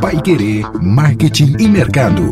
Pai Querer Marketing e Mercado.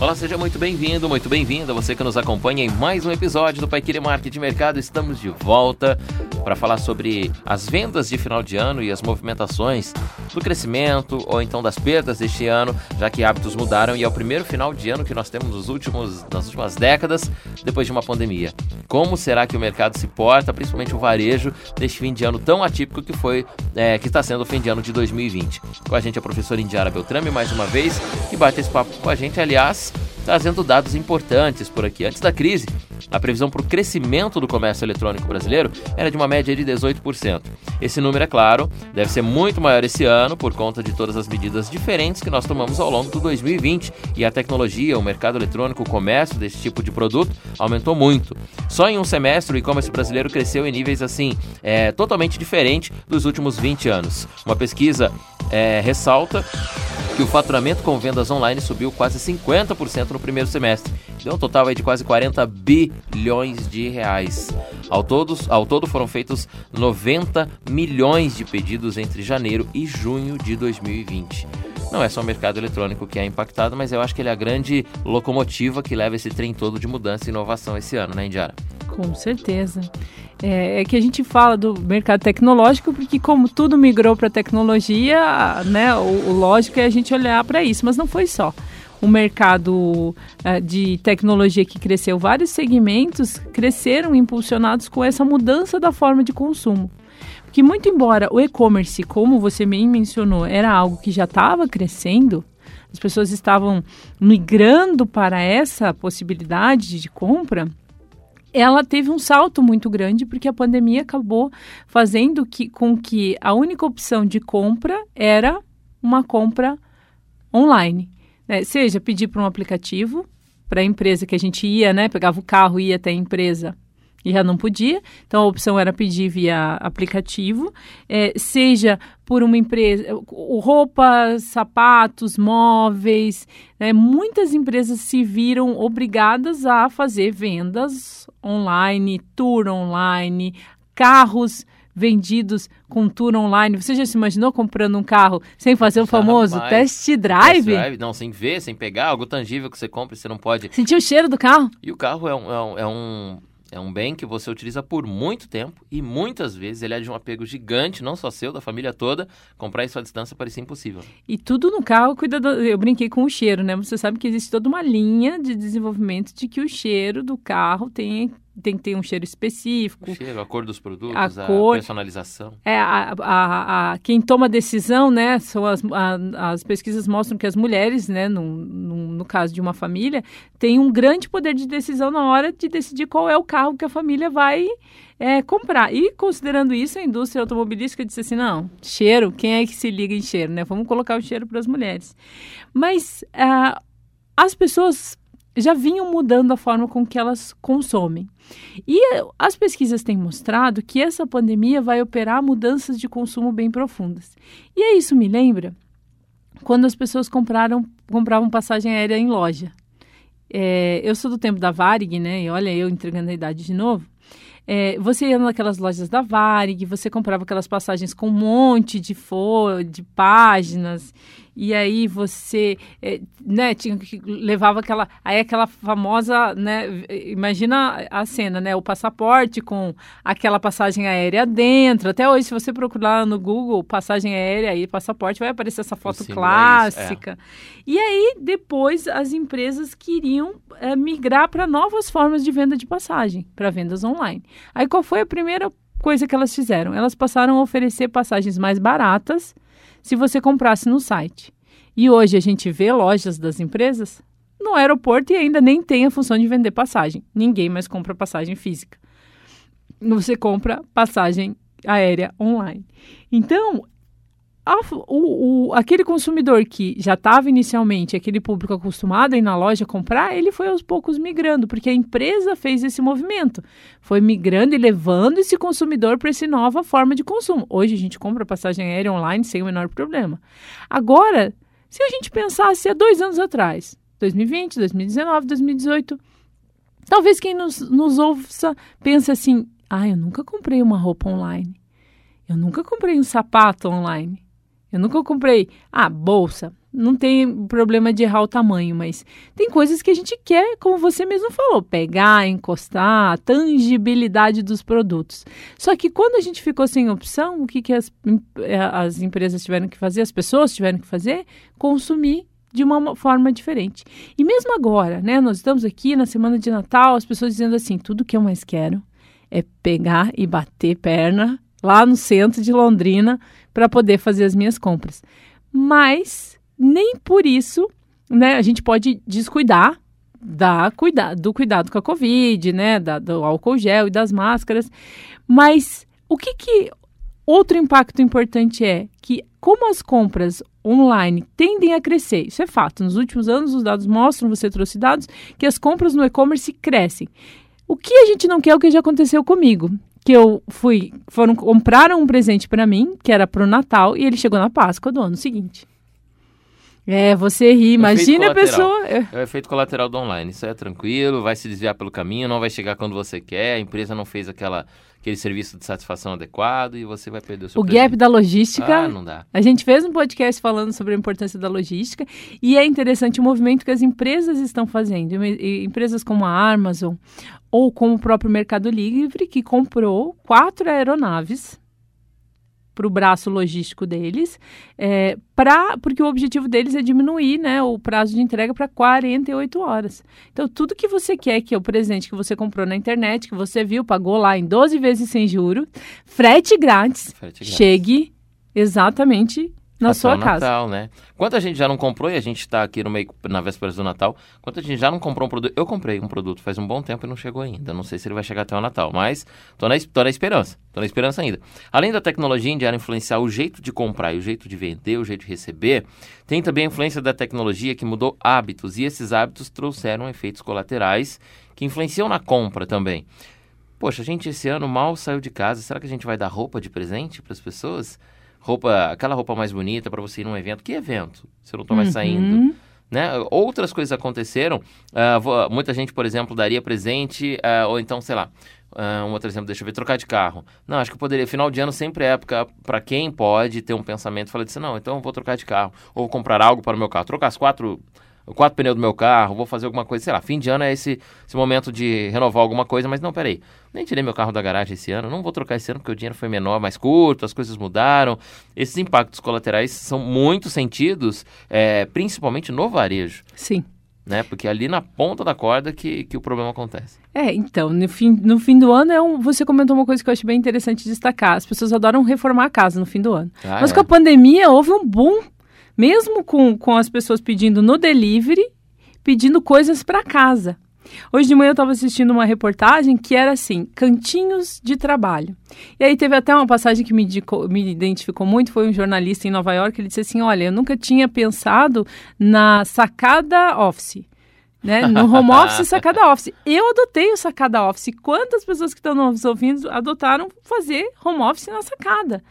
Olá, seja muito bem-vindo, muito bem-vinda, você que nos acompanha em mais um episódio do Pai Querer Marketing Mercado. Estamos de volta para falar sobre as vendas de final de ano e as movimentações do crescimento ou então das perdas deste ano, já que hábitos mudaram e é o primeiro final de ano que nós temos nos últimos, nas últimas décadas depois de uma pandemia. Como será que o mercado se porta, principalmente o varejo, neste fim de ano tão atípico que foi, é, que está sendo o fim de ano de 2020? Com a gente a professora Indiara Beltrame, mais uma vez, que bate esse papo com a gente, aliás, trazendo dados importantes por aqui. Antes da crise, a previsão para o crescimento do comércio eletrônico brasileiro era de uma média de 18%. Esse número, é claro, deve ser muito maior esse ano por conta de todas as medidas diferentes que nós tomamos ao longo do 2020 e a tecnologia, o mercado eletrônico, o comércio desse tipo de produto aumentou muito. Só em um semestre o e-commerce brasileiro cresceu em níveis assim é, totalmente diferentes dos últimos 20 anos. Uma pesquisa é, ressalta que o faturamento com vendas online subiu quase 50% no primeiro semestre. Deu um total de quase 40 bilhões de reais. Ao, todos, ao todo foram feitos 90 milhões de pedidos entre janeiro e junho de 2020. Não é só o mercado eletrônico que é impactado, mas eu acho que ele é a grande locomotiva que leva esse trem todo de mudança e inovação esse ano, né, Indiara? Com certeza. É, é, que a gente fala do mercado tecnológico porque como tudo migrou para tecnologia, né, o, o, lógico é a gente olhar para isso, mas não foi só. O mercado uh, de tecnologia que cresceu, vários segmentos cresceram impulsionados com essa mudança da forma de consumo. Porque muito embora o e-commerce, como você bem mencionou, era algo que já estava crescendo, as pessoas estavam migrando para essa possibilidade de compra, ela teve um salto muito grande porque a pandemia acabou fazendo que, com que a única opção de compra era uma compra online. Né? Seja pedir para um aplicativo, para a empresa que a gente ia, né? Pegava o carro e ia até a empresa e já não podia. Então a opção era pedir via aplicativo, é, seja por uma empresa, roupas, sapatos, móveis. Né? Muitas empresas se viram obrigadas a fazer vendas online, tour online, carros vendidos com tour online. Você já se imaginou comprando um carro sem fazer o famoso test drive? test drive? Não, sem ver, sem pegar, algo tangível que você compra e você não pode. Sentir o cheiro do carro? E o carro é um, é um, é um é um bem que você utiliza por muito tempo e muitas vezes ele é de um apego gigante, não só seu, da família toda. Comprar isso à distância parecia impossível. E tudo no carro cuida do... Eu brinquei com o cheiro, né? Você sabe que existe toda uma linha de desenvolvimento de que o cheiro do carro tem tem que ter um cheiro específico. O cheiro, a cor dos produtos, a, a cor, personalização. É, a, a, a, quem toma decisão, né, são as, a, as pesquisas mostram que as mulheres, né, no, no, no, caso de uma família, têm um grande poder de decisão na hora de decidir qual é o carro que a família vai é, comprar. E considerando isso, a indústria automobilística disse assim, não, cheiro, quem é que se liga em cheiro, né? Vamos colocar o cheiro para as mulheres. Mas uh, as pessoas já vinham mudando a forma com que elas consomem. E as pesquisas têm mostrado que essa pandemia vai operar mudanças de consumo bem profundas. E é isso me lembra quando as pessoas compraram, compravam passagem aérea em loja. É, eu sou do tempo da Varig, né? E olha, eu entregando a idade de novo. É, você ia naquelas lojas da Varig, você comprava aquelas passagens com um monte de folha, de páginas, e aí você, é, né, tinha que levava aquela, aí aquela famosa, né, imagina a cena, né, o passaporte com aquela passagem aérea dentro. Até hoje, se você procurar no Google passagem aérea e passaporte, vai aparecer essa foto clássica. É. E aí depois as empresas queriam é, migrar para novas formas de venda de passagem, para vendas online. Aí qual foi a primeira coisa que elas fizeram? Elas passaram a oferecer passagens mais baratas se você comprasse no site. E hoje a gente vê lojas das empresas no aeroporto e ainda nem tem a função de vender passagem. Ninguém mais compra passagem física. Você compra passagem aérea online. Então, a, o, o, aquele consumidor que já estava inicialmente, aquele público acostumado a ir na loja comprar, ele foi aos poucos migrando, porque a empresa fez esse movimento. Foi migrando e levando esse consumidor para essa nova forma de consumo. Hoje a gente compra passagem aérea online sem o menor problema. Agora, se a gente pensasse há dois anos atrás, 2020, 2019, 2018, talvez quem nos, nos ouça pense assim: ah, eu nunca comprei uma roupa online. Eu nunca comprei um sapato online. Eu nunca comprei, ah, bolsa. Não tem problema de errar o tamanho, mas tem coisas que a gente quer, como você mesmo falou, pegar, encostar, a tangibilidade dos produtos. Só que quando a gente ficou sem opção, o que, que as, eh, as empresas tiveram que fazer, as pessoas tiveram que fazer? Consumir de uma forma diferente. E mesmo agora, né, nós estamos aqui na semana de Natal, as pessoas dizendo assim: tudo que eu mais quero é pegar e bater perna lá no centro de Londrina para poder fazer as minhas compras. Mas nem por isso, né, a gente pode descuidar da cuida do cuidado com a Covid, né, da, do álcool gel e das máscaras. Mas o que que outro impacto importante é que como as compras online tendem a crescer, isso é fato. Nos últimos anos os dados mostram, você trouxe dados, que as compras no e-commerce crescem. O que a gente não quer é o que já aconteceu comigo que eu fui, foram compraram um presente para mim, que era pro Natal, e ele chegou na Páscoa do ano seguinte. É, você ri, imagina a pessoa. É o efeito colateral do online. Isso é tranquilo, vai se desviar pelo caminho, não vai chegar quando você quer, a empresa não fez aquela, aquele serviço de satisfação adequado e você vai perder o seu O presente. gap da logística. Ah, não dá. A gente fez um podcast falando sobre a importância da logística e é interessante o movimento que as empresas estão fazendo. Empresas como a Amazon ou como o próprio Mercado Livre, que comprou quatro aeronaves para o braço logístico deles, é, pra, porque o objetivo deles é diminuir né, o prazo de entrega para 48 horas. Então, tudo que você quer, que é o presente que você comprou na internet, que você viu, pagou lá em 12 vezes sem juro, frete grátis, frete grátis. chegue exatamente na Até sua casa. Natal, né? Quanto a gente já não comprou, e a gente está aqui no meio, na véspera do Natal, quanto a gente já não comprou um produto. Eu comprei um produto faz um bom tempo e não chegou ainda. Não sei se ele vai chegar até o Natal, mas tô na, tô na esperança. Tô na esperança ainda. Além da tecnologia indiana influenciar o jeito de comprar e o jeito de vender, o jeito de receber, tem também a influência da tecnologia que mudou hábitos, e esses hábitos trouxeram efeitos colaterais que influenciam na compra também. Poxa, a gente esse ano mal saiu de casa. Será que a gente vai dar roupa de presente para as pessoas? Roupa, aquela roupa mais bonita para você ir num evento. Que evento? Se eu não estou mais uhum. saindo. Né? Outras coisas aconteceram. Uh, muita gente, por exemplo, daria presente, uh, ou então, sei lá, uh, um outro exemplo, deixa eu ver, trocar de carro. Não, acho que eu poderia. Final de ano sempre é época para quem pode ter um pensamento, fala assim, não, então eu vou trocar de carro, ou vou comprar algo para o meu carro. Trocar as quatro quatro pneus do meu carro, vou fazer alguma coisa, sei lá, fim de ano é esse, esse momento de renovar alguma coisa, mas não, peraí, nem tirei meu carro da garagem esse ano, não vou trocar esse ano porque o dinheiro foi menor, mais curto, as coisas mudaram. Esses impactos colaterais são muito sentidos, é, principalmente no varejo. Sim. Né? Porque é ali na ponta da corda que, que o problema acontece. É, então, no fim, no fim do ano, é um, você comentou uma coisa que eu acho bem interessante destacar. As pessoas adoram reformar a casa no fim do ano. Ah, Mas é. com a pandemia, houve um boom mesmo com, com as pessoas pedindo no delivery, pedindo coisas para casa. Hoje de manhã eu estava assistindo uma reportagem que era assim, cantinhos de trabalho. E aí teve até uma passagem que me, indicou, me identificou muito, foi um jornalista em Nova York, ele disse assim, olha, eu nunca tinha pensado na sacada office. Né? No home office, sacada office. Eu adotei o sacada office. Quantas pessoas que estão nos ouvindo adotaram fazer home office na sacada?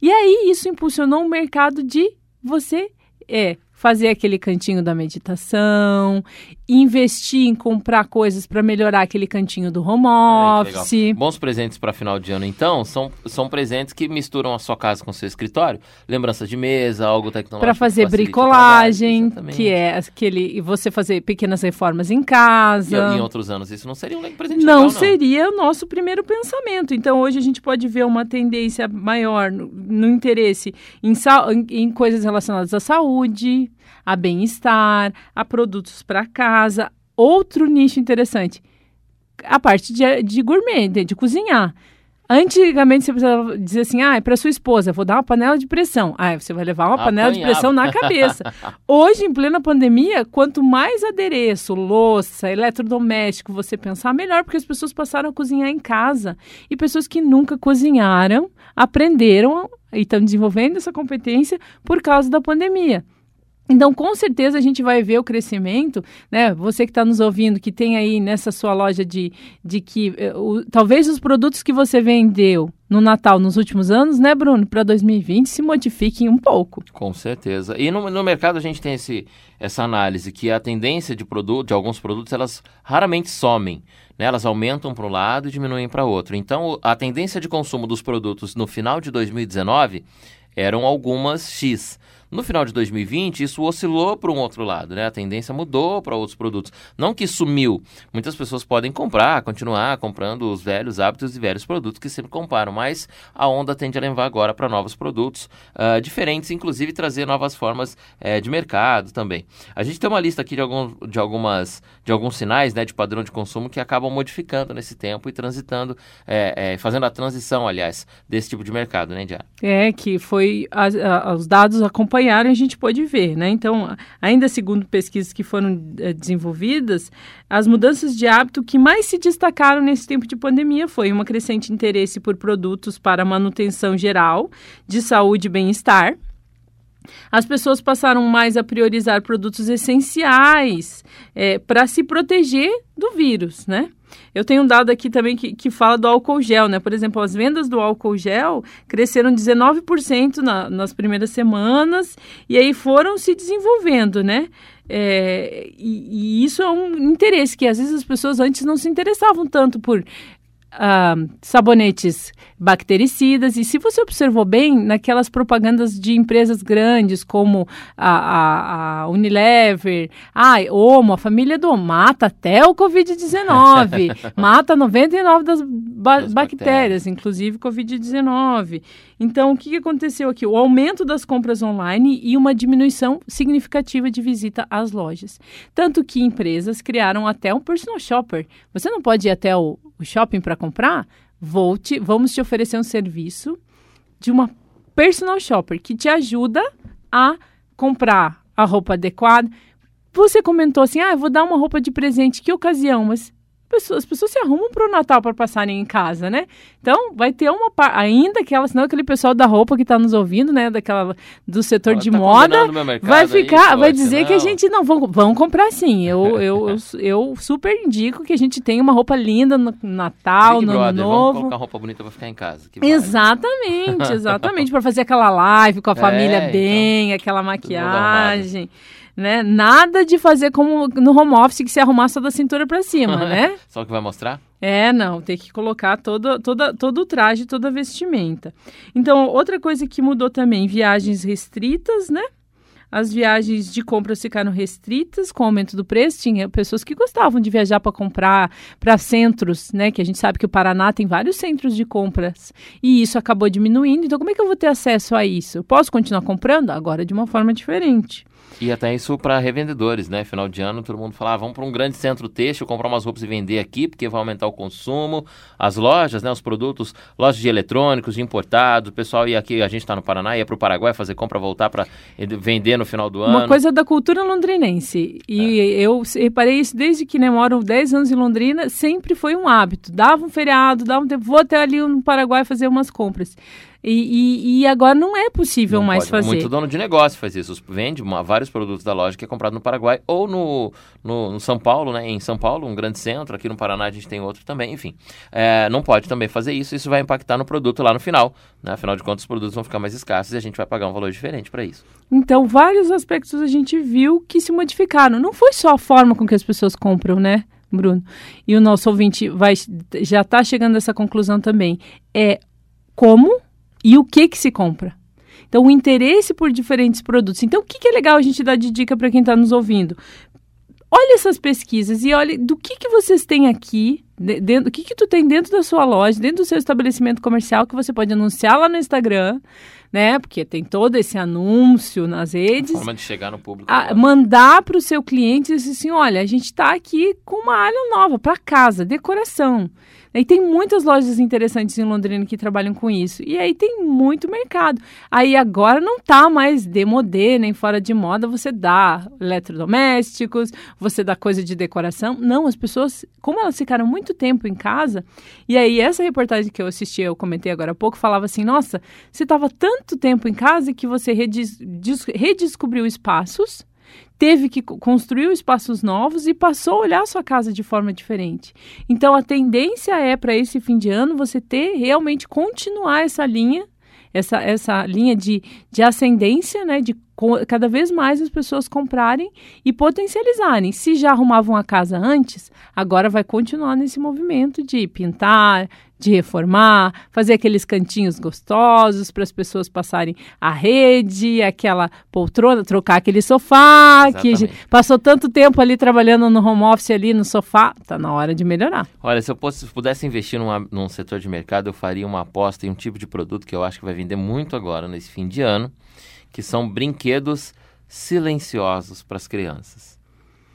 E aí isso impulsionou um mercado de você é fazer aquele cantinho da meditação, investir em comprar coisas para melhorar aquele cantinho do home office. Bons presentes para final de ano, então, são, são presentes que misturam a sua casa com o seu escritório, lembranças de mesa, algo tecnológico. Para fazer bricolagem, que é aquele você fazer pequenas reformas em casa. E em outros anos isso não seria um presente não legal, não seria o nosso primeiro pensamento. Então hoje a gente pode ver uma tendência maior no, no interesse em, em, em coisas relacionadas à saúde, a bem-estar, a produtos para casa. Outro nicho interessante, a parte de, de gourmet, de, de cozinhar. Antigamente você precisava dizer assim, ah, é para sua esposa, vou dar uma panela de pressão. Ah, você vai levar uma panela de pressão na cabeça. Hoje, em plena pandemia, quanto mais adereço, louça, eletrodoméstico você pensar, melhor, porque as pessoas passaram a cozinhar em casa. E pessoas que nunca cozinharam aprenderam e estão desenvolvendo essa competência por causa da pandemia. Então, com certeza, a gente vai ver o crescimento, né? Você que está nos ouvindo, que tem aí nessa sua loja de, de que uh, o, talvez os produtos que você vendeu no Natal nos últimos anos, né, Bruno, para 2020 se modifiquem um pouco. Com certeza. E no, no mercado a gente tem esse, essa análise que a tendência de produto, de alguns produtos, elas raramente somem. Né? Elas aumentam para um lado e diminuem para outro. Então, a tendência de consumo dos produtos no final de 2019 eram algumas X. No final de 2020, isso oscilou para um outro lado, né? A tendência mudou para outros produtos. Não que sumiu. Muitas pessoas podem comprar, continuar comprando os velhos hábitos e velhos produtos que sempre comparam, mas a onda tende a levar agora para novos produtos uh, diferentes, inclusive trazer novas formas uh, de mercado também. A gente tem uma lista aqui de, algum, de, algumas, de alguns sinais né, de padrão de consumo que acabam modificando nesse tempo e transitando, é, é, fazendo a transição, aliás, desse tipo de mercado, né, Diana? É, que foi as, a, os dados acompanhados acompanharam, a gente pode ver, né? Então, ainda segundo pesquisas que foram é, desenvolvidas, as mudanças de hábito que mais se destacaram nesse tempo de pandemia foi uma crescente interesse por produtos para manutenção geral de saúde e bem-estar. As pessoas passaram mais a priorizar produtos essenciais é, para se proteger do vírus, né? Eu tenho um dado aqui também que, que fala do álcool gel, né? Por exemplo, as vendas do álcool gel cresceram 19% na, nas primeiras semanas e aí foram se desenvolvendo, né? É, e, e, isso é um interesse que às vezes as pessoas antes não se interessavam tanto por uh, sabonetes bactericidas. E se você observou bem, naquelas propagandas de empresas grandes como a, a, a Unilever, a Omo, a família do mata até o Covid-19, mata 99 das, ba das bactérias, bactérias, inclusive Covid-19. Então, o que aconteceu aqui? O aumento das compras online e uma diminuição significativa de visita às lojas. Tanto que empresas criaram até um personal shopper. Você não pode ir até o, shopping para comprar? Vou te, vamos te oferecer um serviço de uma personal shopper que te ajuda a comprar a roupa adequada. Você comentou assim: ah, vou dar uma roupa de presente, que ocasião? Mas pessoas, as pessoas se arrumam para o Natal para passarem em casa, né? Então, vai ter uma ainda que ela, senão aquele pessoal da roupa que está nos ouvindo, né, daquela do setor ela de tá moda, vai ficar, vai dizer não. que a gente não vão, vão comprar sim. Eu, eu, eu, eu, super indico que a gente tenha uma roupa linda no Natal, Big no Brother, Ano Novo. Vamos colocar roupa bonita para ficar em casa. exatamente, exatamente, para fazer aquela live com a família é, bem, então, aquela maquiagem né? Nada de fazer como no home office que se arrumar só da cintura para cima, né? Só que vai mostrar? É, não, tem que colocar todo, toda, todo o traje, toda a vestimenta. Então, outra coisa que mudou também, viagens restritas, né? As viagens de compras ficaram restritas com o aumento do preço. Tinha pessoas que gostavam de viajar para comprar para centros, né? Que a gente sabe que o Paraná tem vários centros de compras. E isso acabou diminuindo. Então, como é que eu vou ter acesso a isso? Eu posso continuar comprando? Agora de uma forma diferente. E até isso para revendedores, né? Final de ano, todo mundo fala, ah, vamos para um grande centro têxtil, comprar umas roupas e vender aqui, porque vai aumentar o consumo. As lojas, né? Os produtos, lojas de eletrônicos, de importados, o pessoal ia aqui, a gente está no Paraná, ia para o Paraguai fazer compra, voltar para vender no final do ano. Uma coisa da cultura londrinense. E é. eu reparei isso desde que né, moro 10 anos em Londrina, sempre foi um hábito. Dava um feriado, dava um tempo, vou até ali no Paraguai fazer umas compras. E, e, e, agora não é possível não mais pode. fazer. Muito dono de negócio faz isso. Vende uma, vários produtos da loja que é comprado no Paraguai ou no, no, no, São Paulo, né? Em São Paulo, um grande centro. Aqui no Paraná a gente tem outro também. Enfim, é, não pode também fazer isso. Isso vai impactar no produto lá no final. Né? Afinal de contas, os produtos vão ficar mais escassos e a gente vai pagar um valor diferente para isso. Então, vários aspectos a gente viu que se modificaram. Não foi só a forma com que as pessoas compram, né? Bruno. E o nosso ouvinte vai, já está chegando a essa conclusão também. É como e o que que se compra. Então, o interesse por diferentes produtos. Então, o que, que é legal a gente dar de dica para quem está nos ouvindo? Olhe essas pesquisas e olhe do que, que vocês têm aqui, dentro, o que, que tu tem dentro da sua loja, dentro do seu estabelecimento comercial, que você pode anunciar lá no Instagram, né? Porque tem todo esse anúncio nas redes. A forma de chegar no público. A, mandar para o seu cliente assim: olha, a gente está aqui com uma área nova para casa, decoração. E tem muitas lojas interessantes em Londrina que trabalham com isso. E aí tem muito mercado. Aí agora não tá mais demodê, nem fora de moda, você dá eletrodomésticos, você dá coisa de decoração. Não, as pessoas, como elas ficaram muito tempo em casa, e aí essa reportagem que eu assisti, eu comentei agora há pouco, falava assim: nossa, você tava tanto tanto tempo em casa que você redescobriu espaços, teve que construir espaços novos e passou a olhar a sua casa de forma diferente. Então a tendência é para esse fim de ano você ter realmente continuar essa linha essa, essa linha de, de ascendência, né, de cada vez mais as pessoas comprarem e potencializarem. Se já arrumavam a casa antes, agora vai continuar nesse movimento de pintar, de reformar, fazer aqueles cantinhos gostosos para as pessoas passarem a rede, aquela poltrona, trocar aquele sofá Exatamente. que passou tanto tempo ali trabalhando no home office ali no sofá, tá na hora de melhorar. Olha, se eu pudesse investir numa, num setor de mercado, eu faria uma aposta em um tipo de produto que eu acho que vai vender muito agora nesse fim de ano que são brinquedos silenciosos para as crianças.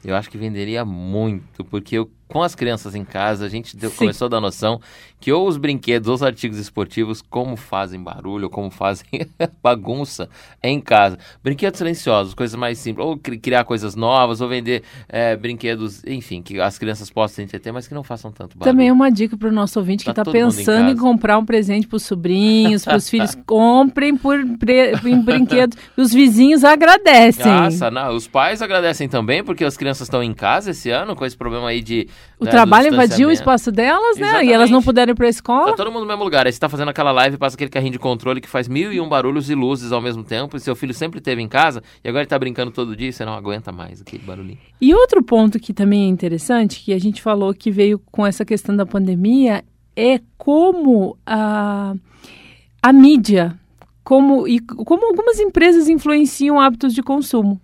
Eu acho que venderia muito, porque eu com as crianças em casa, a gente deu, começou a dar noção que ou os brinquedos ou os artigos esportivos, como fazem barulho, como fazem bagunça em casa. Brinquedos silenciosos, coisas mais simples, ou criar coisas novas, ou vender é, brinquedos, enfim, que as crianças possam entreter, mas que não façam tanto barulho. Também uma dica para o nosso ouvinte tá que está pensando em, em, comprar um presente para os sobrinhos, para os filhos. Comprem por em brinquedos. Os vizinhos agradecem. Nossa, não, os pais agradecem também, porque as crianças estão em casa esse ano, com esse problema aí de o né, trabalho invadiu o espaço delas, né? Exatamente. E elas não puderam ir pra escola. Tá todo mundo no mesmo lugar. Aí você tá fazendo aquela live, passa aquele carrinho de controle que faz mil e um barulhos e luzes ao mesmo tempo. E seu filho sempre teve em casa e agora ele tá brincando todo dia e você não aguenta mais aquele barulhinho. E outro ponto que também é interessante, que a gente falou que veio com essa questão da pandemia, é como a, a mídia, como, e como algumas empresas influenciam hábitos de consumo.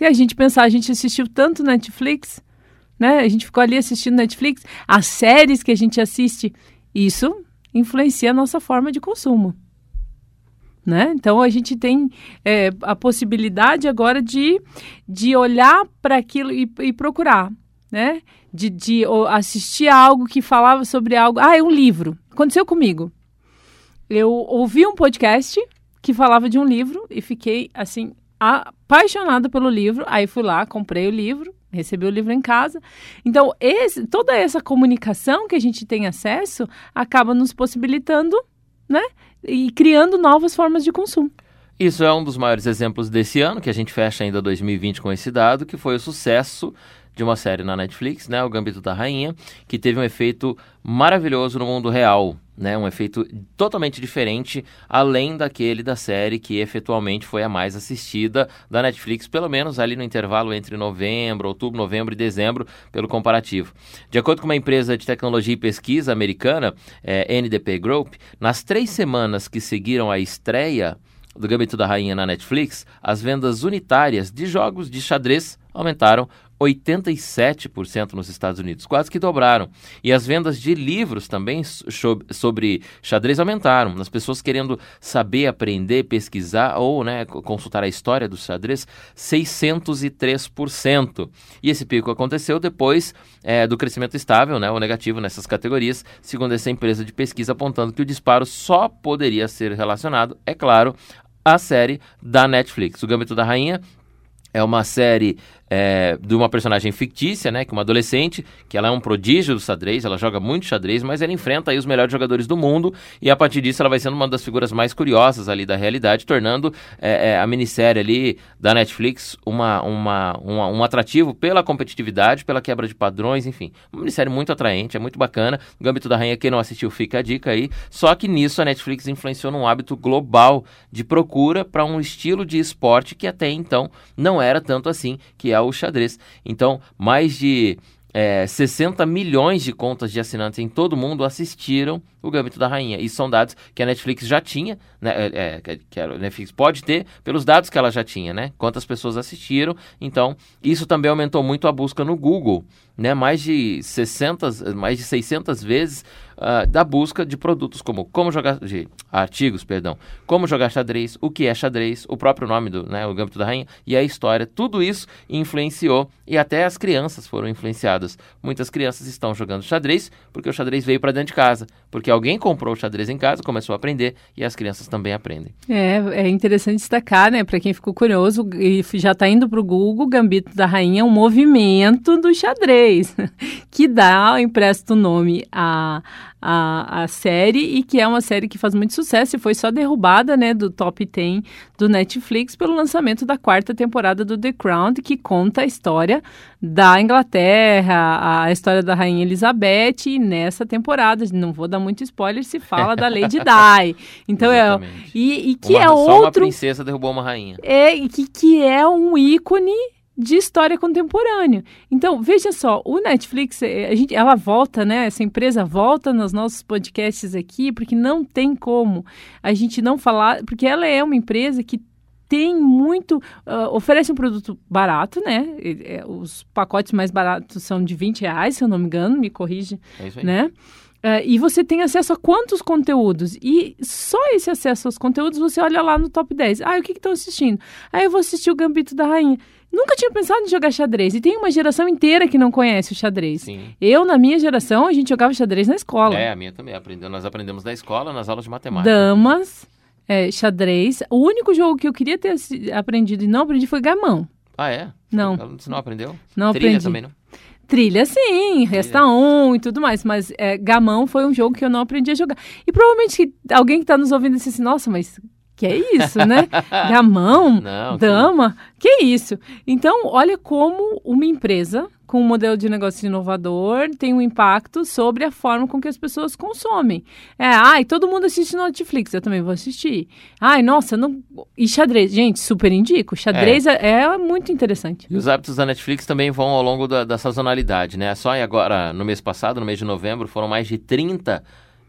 A gente pensar, a gente assistiu tanto Netflix né? A gente ficou ali assistindo Netflix, as séries que a gente assiste, isso influencia a nossa forma de consumo. Né? Então a gente tem é, a possibilidade agora de, de olhar para aquilo e, e, procurar, né? De, de assistir algo que falava sobre algo. Ah, é um livro. Aconteceu comigo. Eu ouvi um podcast que falava de um livro e fiquei assim apaixonada pelo livro. Aí fui lá, comprei o livro, receber o livro em casa. Então, esse, toda essa comunicação que a gente tem acesso acaba nos possibilitando, né? E criando novas formas de consumo. Isso é um dos maiores exemplos desse ano, que a gente fecha ainda 2020 com esse dado, que foi o sucesso de uma série na Netflix, né, o Gambito da Rainha, que teve um efeito maravilhoso no mundo real, né, um efeito totalmente diferente, além daquele da série que efetualmente foi a mais assistida da Netflix, pelo menos ali no intervalo entre novembro, outubro, novembro e dezembro, pelo comparativo. De acordo com uma empresa de tecnologia e pesquisa americana, é, NDP Group, nas três semanas que seguiram a estreia do Gambito da Rainha na Netflix, as vendas unitárias de jogos de xadrez aumentaram 87% nos Estados Unidos, quase que dobraram. E as vendas de livros também sobre xadrez aumentaram. As pessoas querendo saber, aprender, pesquisar ou né, consultar a história do xadrez, 603%. E esse pico aconteceu depois é, do crescimento estável, né, ou negativo nessas categorias, segundo essa empresa de pesquisa, apontando que o disparo só poderia ser relacionado, é claro, à série da Netflix. O Gambito da Rainha é uma série é, de uma personagem fictícia, né, que é uma adolescente, que ela é um prodígio do xadrez, ela joga muito xadrez, mas ela enfrenta aí os melhores jogadores do mundo e a partir disso ela vai sendo uma das figuras mais curiosas ali da realidade, tornando é, é, a minissérie ali da Netflix uma, uma, uma, um atrativo pela competitividade, pela quebra de padrões, enfim, uma minissérie muito atraente, é muito bacana. Gambito da Rainha, quem não assistiu, fica a dica aí. Só que nisso a Netflix influenciou num hábito global de procura para um estilo de esporte que até então não era tanto assim, que é o xadrez. Então, mais de é, 60 milhões de contas de assinantes em todo o mundo assistiram o Gambito da Rainha. E são dados que a Netflix já tinha, né, é, é que a Netflix pode ter pelos dados que ela já tinha, né? Quantas pessoas assistiram. Então, isso também aumentou muito a busca no Google, né? Mais de 60, mais de 600 vezes uh, da busca de produtos como como jogar de artigos, perdão, como jogar xadrez, o que é xadrez, o próprio nome do, né, o Gambito da Rainha e a história. Tudo isso influenciou e até as crianças foram influenciadas. Muitas crianças estão jogando xadrez porque o xadrez veio para dentro de casa, porque alguém comprou o xadrez em casa, começou a aprender e as crianças também aprendem. É, é interessante destacar, né, para quem ficou curioso e já está indo para o Google, Gambito da Rainha é um movimento do xadrez que dá, empresta o nome a a, a série e que é uma série que faz muito sucesso e foi só derrubada, né, do top 10 do Netflix pelo lançamento da quarta temporada do The Crown, que conta a história da Inglaterra, a história da Rainha Elizabeth e nessa temporada, não vou dar muito spoiler, se fala da Lady Di. Então é e, e que uma, é outro uma princesa derrubou uma rainha. É, que, que é um ícone de história contemporânea. Então, veja só, o Netflix, eh, a gente, ela volta, né? Essa empresa volta nos nossos podcasts aqui, porque não tem como a gente não falar, porque ela é uma empresa que tem muito, uh, oferece um produto barato, né? É, os pacotes mais baratos são de 20 reais, se eu não me engano, me corrige, é isso aí. né? Uh, e você tem acesso a quantos conteúdos? E só esse acesso aos conteúdos você olha lá no top 10. Ah, o que estão assistindo? Ah, eu vou assistir o Gambito da Rainha. Nunca tinha pensado em jogar xadrez. E tem uma geração inteira que não conhece o xadrez. Sim. Eu, na minha geração, a gente jogava xadrez na escola. É, a minha também. Aprendeu, nós aprendemos na escola, nas aulas de matemática. Damas, é, xadrez. O único jogo que eu queria ter aprendido e não aprendi foi gamão. Ah, é? Não. Você não aprendeu? Não Trilha aprendi. também, não? Trilha, sim, resta Trilha. um e tudo mais, mas é, gamão foi um jogo que eu não aprendi a jogar. E provavelmente alguém que está nos ouvindo disse assim, nossa, mas que é isso, né? Gamão, Não, que- dama, que é isso? Então, olha como uma empresa com um modelo de negócio inovador tem um impacto sobre a forma com que as pessoas consomem. É, ai, todo mundo assiste no Netflix, eu também vou assistir. Ai, nossa, não... e xadrez, gente, super indico. Xadrez é, é muito interessante. E os hábitos da Netflix também vão ao longo da, da sazonalidade, né? Só agora, no mês passado, no mês de novembro, foram mais de 30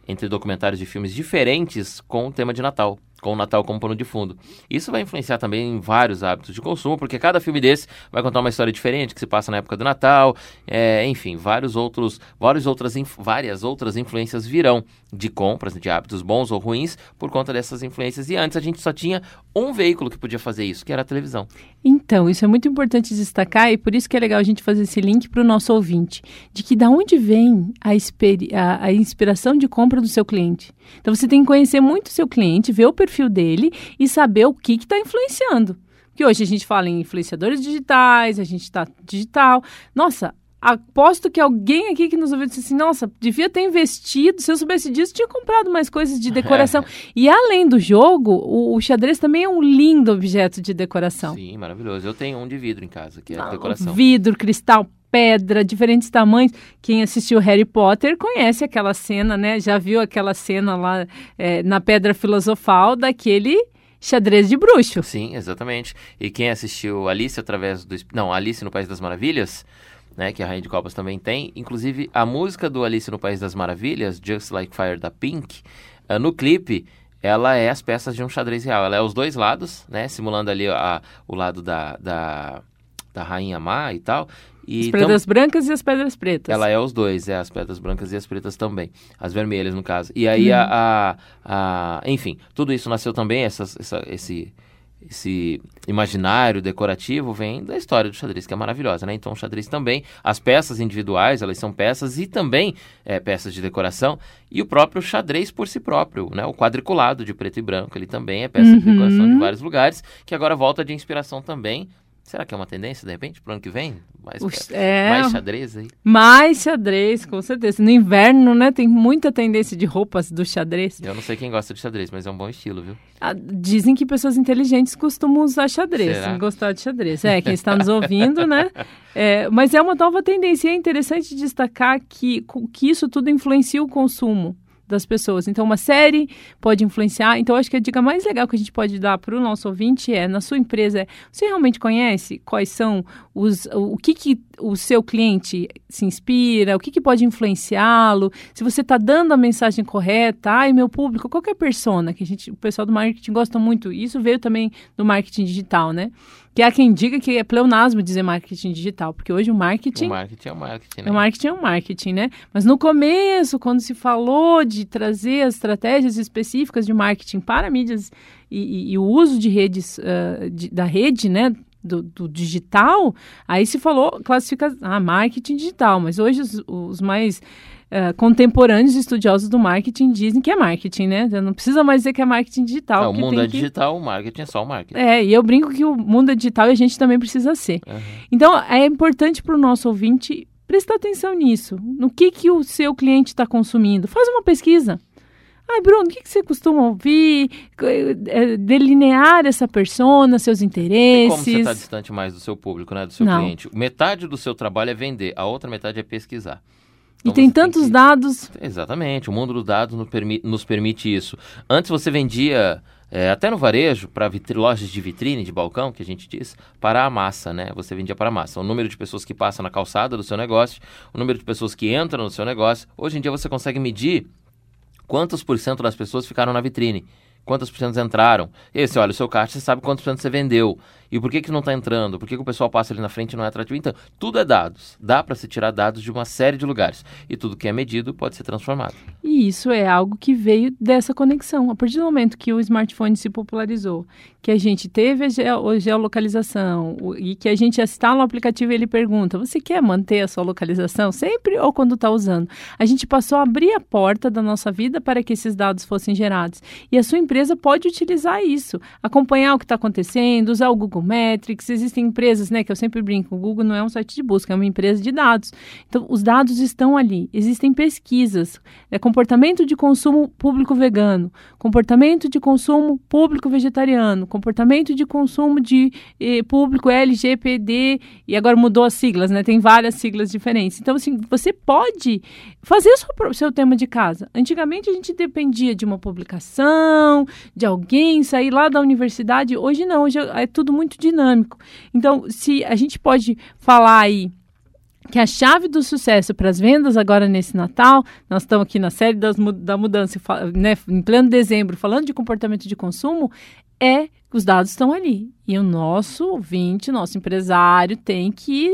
entre documentários de filmes diferentes com o tema de Natal, com o Natal como pano de fundo. Isso vai influenciar também em vários hábitos de consumo, porque cada filme desse vai contar uma história diferente que se passa na época do Natal, é, enfim, vários outros, várias outras, várias outras influências virão de compras, de hábitos bons ou ruins, por conta dessas influências. E antes a gente só tinha um veículo que podia fazer isso, que era a televisão. Então, isso é muito importante destacar e por isso que é legal a gente fazer esse link para o nosso ouvinte, de que da onde vem a, a- a inspiração de compra do seu cliente. Então, você tem que conhecer muito o seu cliente, ver o perfil dele e saber o que está influenciando. Porque hoje a gente fala em influenciadores digitais, a gente está digital. Nossa, aposto que alguém aqui que nos ouviu disse assim, nossa, devia ter investido, se eu soubesse disso, tinha comprado mais coisas de decoração. E além do jogo, o, o xadrez também é um lindo objeto de decoração. Sim, maravilhoso. Eu tenho um de vidro em casa, que é Ah, decoração. Vidro, cristal, pedra, diferentes tamanhos. Quem assistiu Harry Potter conhece aquela cena, né? Já viu aquela cena lá é, na Pedra Filosofal daquele xadrez de bruxo. Sim, exatamente. E quem assistiu Alice através do. Não, Alice no País das Maravilhas, né? Que a Rainha de Copas também tem. Inclusive, a música do Alice no País das Maravilhas, Just Like Fire da Pink, ah, no clipe. Ela é as peças de um xadrez real. Ela é os dois lados, né? Simulando ali a, o lado da, da, da Rainha Má e tal. E As tam- pedras brancas e as pedras pretas. Ela é os dois, é as pedras brancas e as pretas também. As vermelhas, no caso. E aí, a, a- a- Enfim, tudo isso nasceu também, essas- essa- esse, esse imaginário decorativo vem da história do xadrez, que é maravilhosa, né? Então, o xadrez também, as peças individuais, elas são peças e também é, peças de decoração. E o próprio xadrez por si próprio, né? O quadriculado de preto e branco, ele também é peça de Uhum. decoração de vários lugares, que agora volta de inspiração também. Será que é uma tendência, de repente, pro ano que vem? Mais, pe- é, mais xadrez aí? mais xadrez, com certeza. No inverno, né, tem muita tendência de roupas do xadrez. Eu não sei quem gosta de xadrez, mas é um bom estilo, viu? Ah, Dizem que pessoas inteligentes costumam usar xadrez, gostar de xadrez. É, quem está nos ouvindo, né? É, mas é uma nova tendência. E é interessante destacar que, que isso tudo influencia o consumo das pessoas. Então, uma série pode influenciar. Então, acho que a dica mais legal que a gente pode dar para o nosso ouvinte é, na sua empresa, você realmente conhece quais são os, o que, que o seu cliente se inspira, o que, que pode influenciá-lo, se você está dando a mensagem correta, ai, meu público, qualquer persona, que a gente, o pessoal do marketing gosta muito, isso veio também do marketing digital, né? Que há quem diga que é pleonasmo dizer marketing digital, porque hoje o marketing O marketing é o marketing, né? o marketing é um marketing, né? Mas no começo, quando se falou de trazer as estratégias específicas de marketing para mídias e, e- e o uso de redes, ah, de- da rede, né? Do, do digital, aí se falou, classifica, ah, marketing digital, mas hoje os, os mais ah, contemporâneos estudiosos do marketing dizem que é marketing, né? Não precisa mais dizer que é marketing digital. Ah, o mundo é que- digital, o marketing é só o marketing. É, e eu brinco que o mundo é digital e a gente também precisa ser. Aham. Então, é importante para o nosso ouvinte Presta atenção nisso. No que, que o seu cliente está consumindo. Faz uma pesquisa. Ai, Bruno, o que, que você costuma ouvir? É, delinear essa persona, seus interesses. como você está distante mais do seu público, né? Do seu Não. cliente. Metade do seu trabalho é vender, a outra metade é pesquisar. Então e tem tantos tem que... dados. Exatamente, o mundo dos dados nos permite, nos permite isso. Antes você vendia, é, até no varejo, para lojas de vitrine, de balcão, que a gente diz, para a massa, né? Você vendia para a massa. O número de pessoas que passam na calçada do seu negócio, o número de pessoas que entram no seu negócio. Hoje em dia você consegue medir quantos por cento das pessoas ficaram na vitrine, quantos por cento entraram. E aí você olha o seu caixa, você sabe quantos por cento você vendeu. E por que, que não está entrando? Por que, que o pessoal passa ali na frente e não é atrativo? Então, tudo é dados. Dá para se tirar dados de uma série de lugares. E tudo que é medido pode ser transformado. E isso é algo que veio dessa conexão. A partir do momento que o smartphone se popularizou, que a gente teve a geolocalização e que a gente instala o aplicativo e ele pergunta: você quer manter a sua localização sempre ou quando está usando? A gente passou a abrir a porta da nossa vida para que esses dados fossem gerados. E a sua empresa pode utilizar isso, acompanhar o que está acontecendo, usar o Google Metrics, existem empresas, né, que eu sempre brinco, o Google não é um site de busca, é uma empresa de dados. Então, os dados estão ali, existem pesquisas, é comportamento de consumo público vegano, comportamento de consumo público vegetariano, comportamento de consumo de eh, público LGPD, e agora mudou as siglas, né, tem várias siglas diferentes. Então, assim, você pode fazer o seu, seu tema de casa. Antigamente, a gente dependia de uma publicação, de alguém sair lá da universidade, hoje não, hoje é tudo muito dinâmico. Então, se a gente pode falar aí que a chave do sucesso para as vendas agora nesse Natal, nós estamos aqui na série das, da mudança, né, em pleno dezembro, falando de comportamento de consumo, é os dados estão ali. E o nosso ouvinte, nosso empresário tem que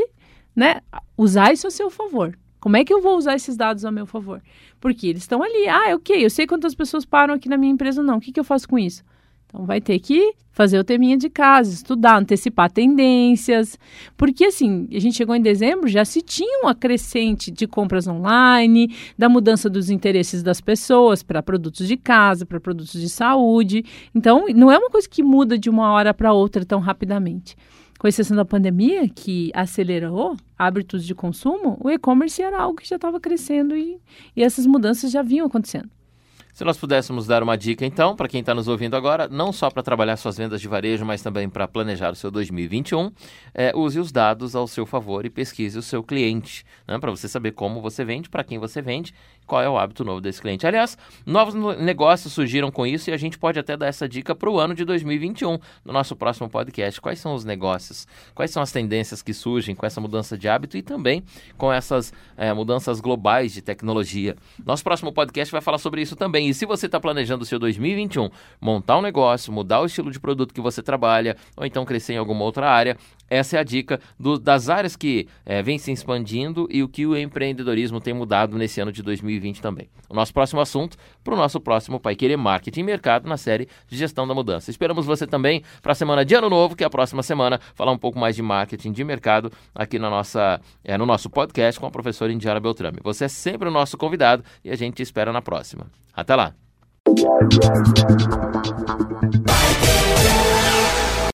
né, usar isso a seu favor. Como é que eu vou usar esses dados a meu favor? Porque eles estão ali. Ah, ok, eu sei quantas pessoas param aqui na minha empresa não. O que, que eu faço com isso? Então vai ter que fazer o teminha de casa, estudar, antecipar tendências, porque assim, a gente chegou em dezembro, já se tinha uma crescente de compras online, da mudança dos interesses das pessoas para produtos de casa, para produtos de saúde. Então, não é uma coisa que muda de uma hora para outra tão rapidamente. Com exceção da pandemia, que acelerou hábitos de consumo, o e-commerce era algo que já estava crescendo e, e essas mudanças já vinham acontecendo. Se nós pudéssemos dar uma dica, então, para quem está nos ouvindo agora, não só para trabalhar suas vendas de varejo, mas também para planejar o seu 2021, é, use os dados ao seu favor e pesquise o seu cliente, né, para você saber como você vende, para quem você vende, qual é o hábito novo desse cliente. Aliás, novos negócios surgiram com isso e a gente pode até dar essa dica para o ano de 2021, no nosso próximo podcast. Quais são os negócios? Quais são as tendências que surgem com essa mudança de hábito e também com essas é, mudanças globais de tecnologia? Nosso próximo podcast vai falar sobre isso também e se você está planejando o seu 2021, montar um negócio, mudar o estilo de produto que você trabalha, ou então crescer em alguma outra área, essa é a dica do, das áreas que é, vem se expandindo e o que o empreendedorismo tem mudado nesse ano de 2020 também. O nosso próximo assunto para o nosso próximo Pai Querer Marketing e Mercado na série de Gestão da Mudança. Esperamos você também para a semana de Ano Novo, que é a próxima semana, falar um pouco mais de marketing de mercado aqui na nossa, é, no nosso podcast com a professora Indiara Beltrame. Você é sempre o nosso convidado e a gente te espera na próxima. Até lá!